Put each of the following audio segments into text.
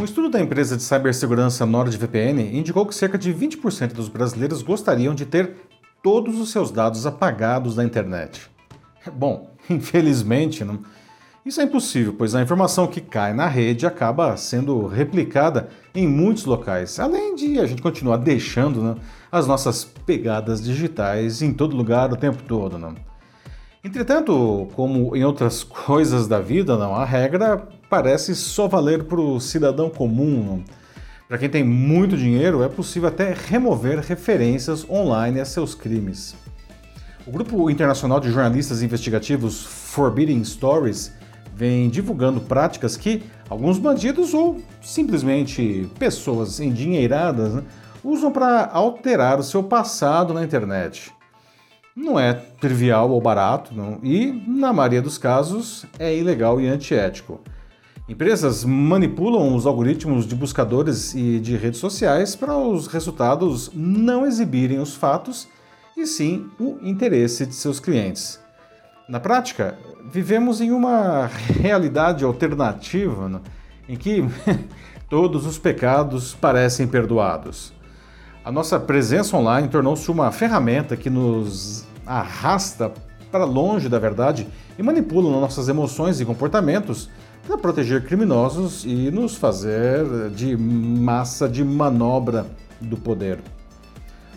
Um estudo da empresa de cibersegurança NordVPN indicou que cerca de 20% dos brasileiros gostariam de ter todos os seus dados apagados da internet. Bom, infelizmente, não, isso é impossível, pois a informação que cai na rede acaba sendo replicada em muitos locais, além de a gente continuar deixando né, as nossas pegadas digitais em todo lugar o tempo todo. Não? Entretanto, como em outras coisas da vida, não, a regra parece só valer para o cidadão comum. Para quem tem muito dinheiro, é possível até remover referências online a seus crimes. O grupo internacional de jornalistas investigativos Forbidden Stories vem divulgando práticas que alguns bandidos ou simplesmente pessoas endinheiradas né, usam para alterar o seu passado na internet. Não é trivial ou barato, não, e, na maioria dos casos, é ilegal e antiético. Empresas manipulam os algoritmos de buscadores e de redes sociais para os resultados não exibirem os fatos e sim o interesse de seus clientes. Na prática, vivemos em uma realidade alternativa né, em que todos os pecados parecem perdoados. A nossa presença online tornou-se uma ferramenta que nos arrasta para longe da verdade e manipula nossas emoções e comportamentos para proteger criminosos e nos fazer de massa de manobra do poder.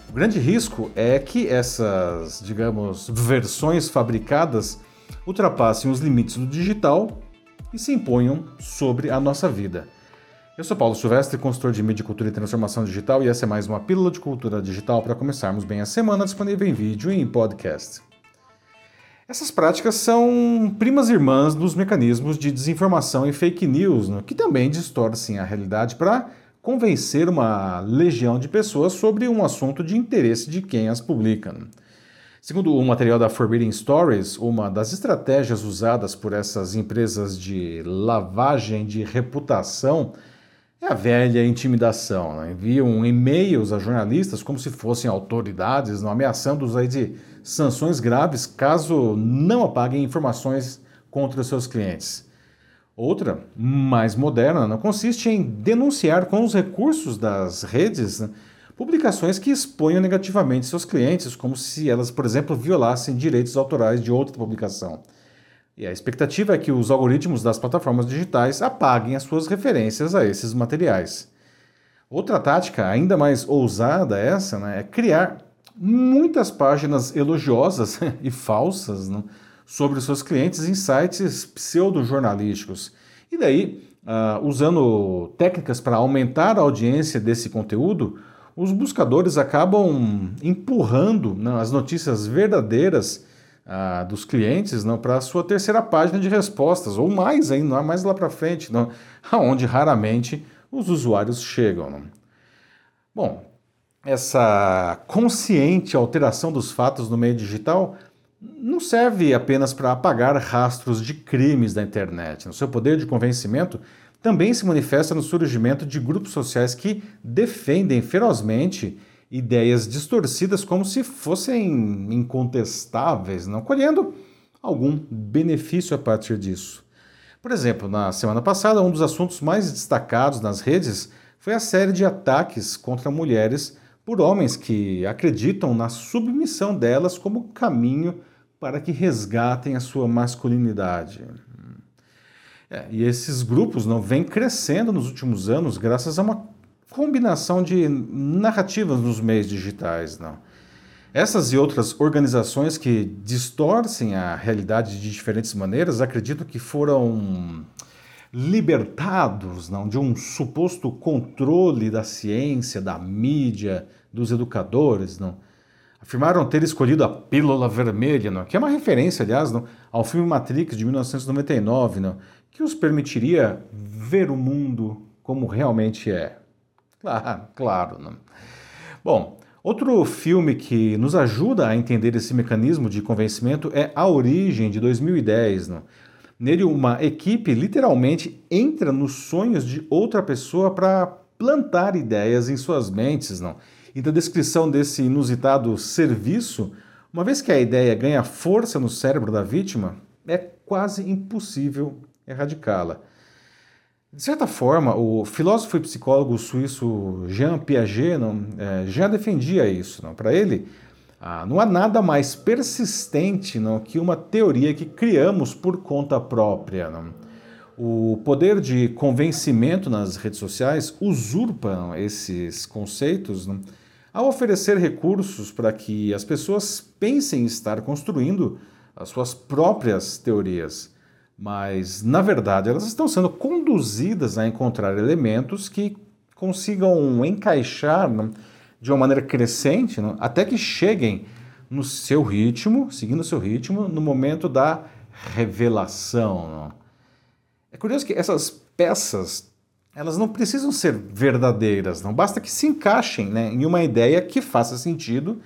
O grande risco é que essas, digamos, versões fabricadas ultrapassem os limites do digital e se imponham sobre a nossa vida. Eu sou Paulo Silvestre, consultor de mídia, cultura e transformação digital, e essa é mais uma pílula de cultura digital para começarmos bem a semana, disponível em vídeo e em podcast. Essas práticas são primas irmãs dos mecanismos de desinformação e fake news, né, que também distorcem a realidade para convencer uma legião de pessoas sobre um assunto de interesse de quem as publica. Segundo o material da Forbidden Stories, uma das estratégias usadas por essas empresas de lavagem de reputação é a velha intimidação. Né? Enviam e-mails a jornalistas como se fossem autoridades, ameaçando-os de sanções graves caso não apaguem informações contra seus clientes. Outra, mais moderna, consiste em denunciar com os recursos das redes né, publicações que exponham negativamente seus clientes, como se elas, por exemplo, violassem direitos autorais de outra publicação. E a expectativa é que os algoritmos das plataformas digitais apaguem as suas referências a esses materiais. Outra tática, ainda mais ousada essa, né, é criar muitas páginas elogiosas e falsas né, sobre os seus clientes em sites pseudo-jornalísticos. E daí, uh, usando técnicas para aumentar a audiência desse conteúdo, os buscadores acabam empurrando né, as notícias verdadeiras uh, dos clientes para a sua terceira página de respostas, ou mais ainda, mais lá para frente, não, aonde raramente os usuários chegam. Não. Bom, essa consciente alteração dos fatos no meio digital não serve apenas para apagar rastros de crimes da internet. O seu poder de convencimento também se manifesta no surgimento de grupos sociais que defendem ferozmente ideias distorcidas como se fossem incontestáveis, não colhendo algum benefício a partir disso. Por exemplo, na semana passada, um dos assuntos mais destacados nas redes foi a série de ataques contra mulheres por homens que acreditam na submissão delas como caminho para que resgatem a sua masculinidade. É, e esses grupos não vêm crescendo nos últimos anos graças a uma combinação de narrativas nos meios digitais. Não. Essas e outras organizações que distorcem a realidade de diferentes maneiras acreditam que foram libertados não, de um suposto controle da ciência, da mídia, dos educadores. Não afirmaram ter escolhido a pílula vermelha, não? que é uma referência, aliás, não? ao filme Matrix de 1999, não? que os permitiria ver o mundo como realmente é. Claro, claro. Não? Bom, outro filme que nos ajuda a entender esse mecanismo de convencimento é A Origem, de 2010. Não? Nele, uma equipe literalmente entra nos sonhos de outra pessoa para plantar ideias em suas mentes. Não? e da descrição desse inusitado serviço, uma vez que a ideia ganha força no cérebro da vítima, é quase impossível erradicá-la. De certa forma, o filósofo e psicólogo suíço Jean Piaget não, é, já defendia isso. Para ele, ah, não há nada mais persistente não, que uma teoria que criamos por conta própria. Não. O poder de convencimento nas redes sociais usurpa esses conceitos não, ao oferecer recursos para que as pessoas pensem estar construindo as suas próprias teorias mas na verdade elas estão sendo conduzidas a encontrar elementos que consigam encaixar de uma maneira crescente até que cheguem no seu ritmo, seguindo o seu ritmo, no momento da revelação. É curioso que essas peças elas não precisam ser verdadeiras, não basta que se encaixem né, em uma ideia que faça sentido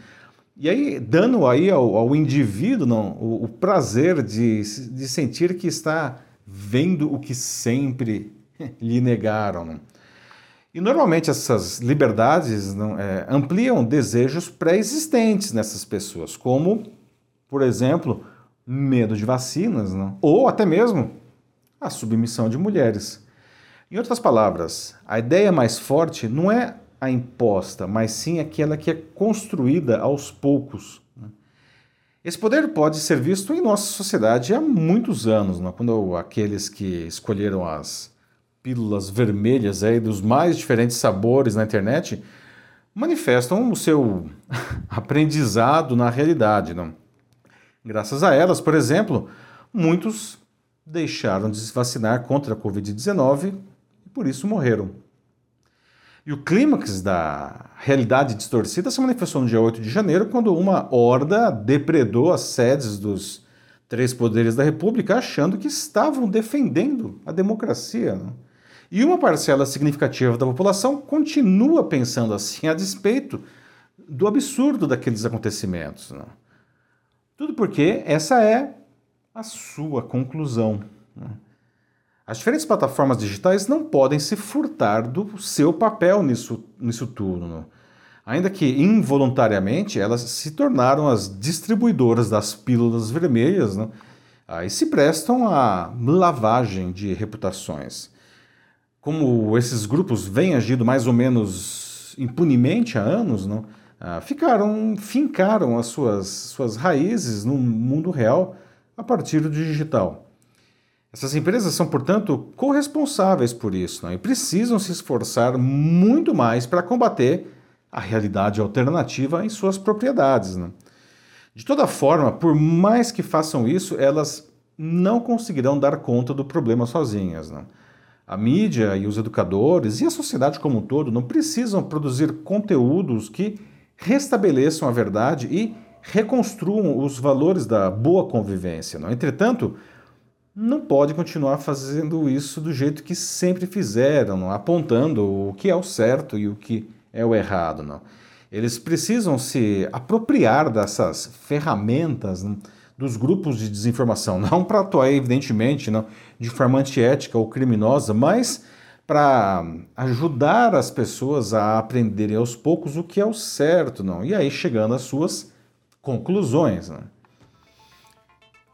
e aí, dando aí ao, ao indivíduo não, o, o, prazer de, de sentir que está vendo o que sempre lhe negaram. Não? E normalmente essas liberdades não, é, ampliam desejos pré-existentes nessas pessoas, como, por exemplo, medo de vacinas, não? ou até mesmo a submissão de mulheres. Em outras palavras, a ideia mais forte não é a imposta, mas sim aquela que é construída aos poucos. Né? Esse poder pode ser visto em nossa sociedade há muitos anos, né? quando aqueles que escolheram as pílulas vermelhas aí dos mais diferentes sabores na internet manifestam o seu aprendizado na realidade. Não? Graças a elas, por exemplo, muitos deixaram de se vacinar contra a Covid-19 e por isso morreram. E o clímax da realidade distorcida se manifestou no dia 8 de janeiro, quando uma horda depredou as sedes dos três poderes da República, achando que estavam defendendo a democracia. Né? E uma parcela significativa da população continua pensando assim, a despeito do absurdo daqueles acontecimentos. Né? Tudo porque essa é a sua conclusão. As diferentes plataformas digitais não podem se furtar do seu papel nisso, nisso tudo. Né? Ainda que involuntariamente elas se tornaram as distribuidoras das pílulas vermelhas né? e se prestam à lavagem de reputações. Como esses grupos vêm agindo mais ou menos impunemente há anos, né? ficaram, fincaram as suas, suas raízes no mundo real a partir do digital. Essas empresas são, portanto, corresponsáveis por isso né? e precisam se esforçar muito mais para combater a realidade alternativa em suas propriedades. Né? De toda forma, por mais que façam isso, elas não conseguirão dar conta do problema sozinhas. Né? A mídia e os educadores e a sociedade como um todo não precisam produzir conteúdos que restabeleçam a verdade e reconstruam os valores da boa convivência. Não? Entretanto, não pode continuar fazendo isso do jeito que sempre fizeram, apontando o que é o certo e o que é o errado. Não. Eles precisam se apropriar dessas ferramentas não, dos grupos de desinformação, não para atuar, evidentemente, não, de forma antiética ou criminosa, mas para ajudar as pessoas a aprenderem aos poucos o que é o certo, não, e aí chegando às suas conclusões. Não.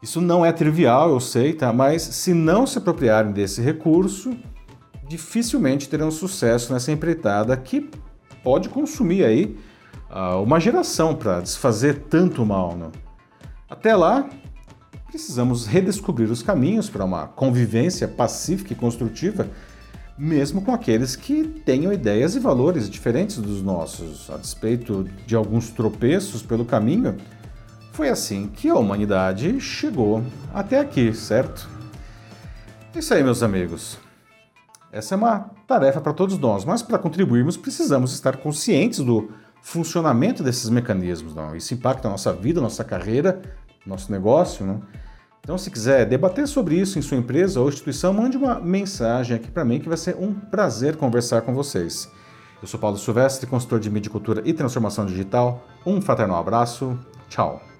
Isso não é trivial, eu sei, tá? Mas se não se apropriarem desse recurso, dificilmente terão sucesso nessa empreitada que pode consumir aí uh, uma geração para desfazer tanto mal. Né? Até lá, precisamos redescobrir os caminhos para uma convivência pacífica e construtiva, mesmo com aqueles que tenham ideias e valores diferentes dos nossos, a despeito de alguns tropeços pelo caminho foi assim que a humanidade chegou até aqui, certo? É isso aí, meus amigos. Essa é uma tarefa para todos nós, mas para contribuirmos precisamos estar conscientes do funcionamento desses mecanismos. Não? Isso impacta a nossa vida, nossa carreira, nosso negócio. Não? Então, se quiser debater sobre isso em sua empresa ou instituição, mande uma mensagem aqui para mim que vai ser um prazer conversar com vocês. Eu sou Paulo Silvestre, consultor de mídia, cultura e transformação digital. Um fraternal abraço. Tchau.